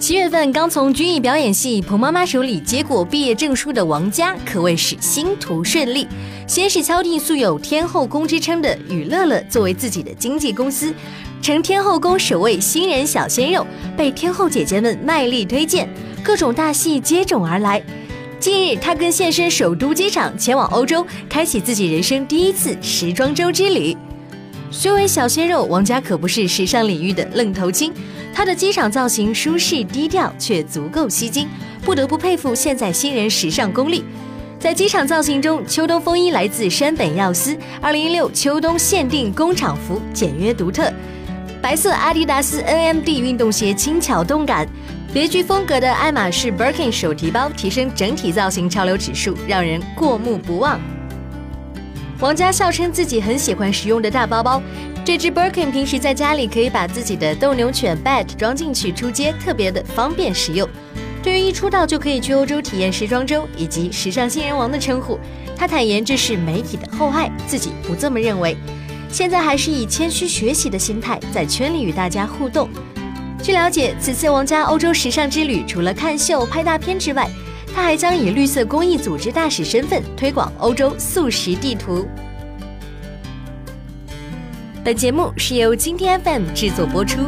七月份刚从军艺表演系彭妈妈手里接过毕业证书的王佳，可谓是星途顺利。先是敲定素有“天后宫”之称的雨乐乐作为自己的经纪公司，成天后宫首位新人小鲜肉，被天后姐姐们卖力推荐，各种大戏接踵而来。近日，他更现身首都机场，前往欧洲，开启自己人生第一次时装周之旅。虽为小鲜肉，王佳可不是时尚领域的愣头青。她的机场造型舒适低调，却足够吸睛，不得不佩服现在新人时尚功力。在机场造型中，秋冬风衣来自山本耀司，二零一六秋冬限定工厂服，简约独特。白色阿迪达斯 NMD 运动鞋轻巧动感，别具风格的爱马仕 Birkin 手提包提升整体造型潮流指数，让人过目不忘。王佳笑称自己很喜欢实用的大包包。这只 Birkin 平时在家里可以把自己的斗牛犬 Bat 装进去出街，特别的方便实用。对于一出道就可以去欧洲体验时装周以及时尚新人王的称呼，他坦言这是媒体的厚爱，自己不这么认为。现在还是以谦虚学习的心态在圈里与大家互动。据了解，此次王佳欧洲时尚之旅，除了看秀、拍大片之外，他还将以绿色公益组织大使身份推广欧洲素食地图。本节目是由今天 FM 制作播出。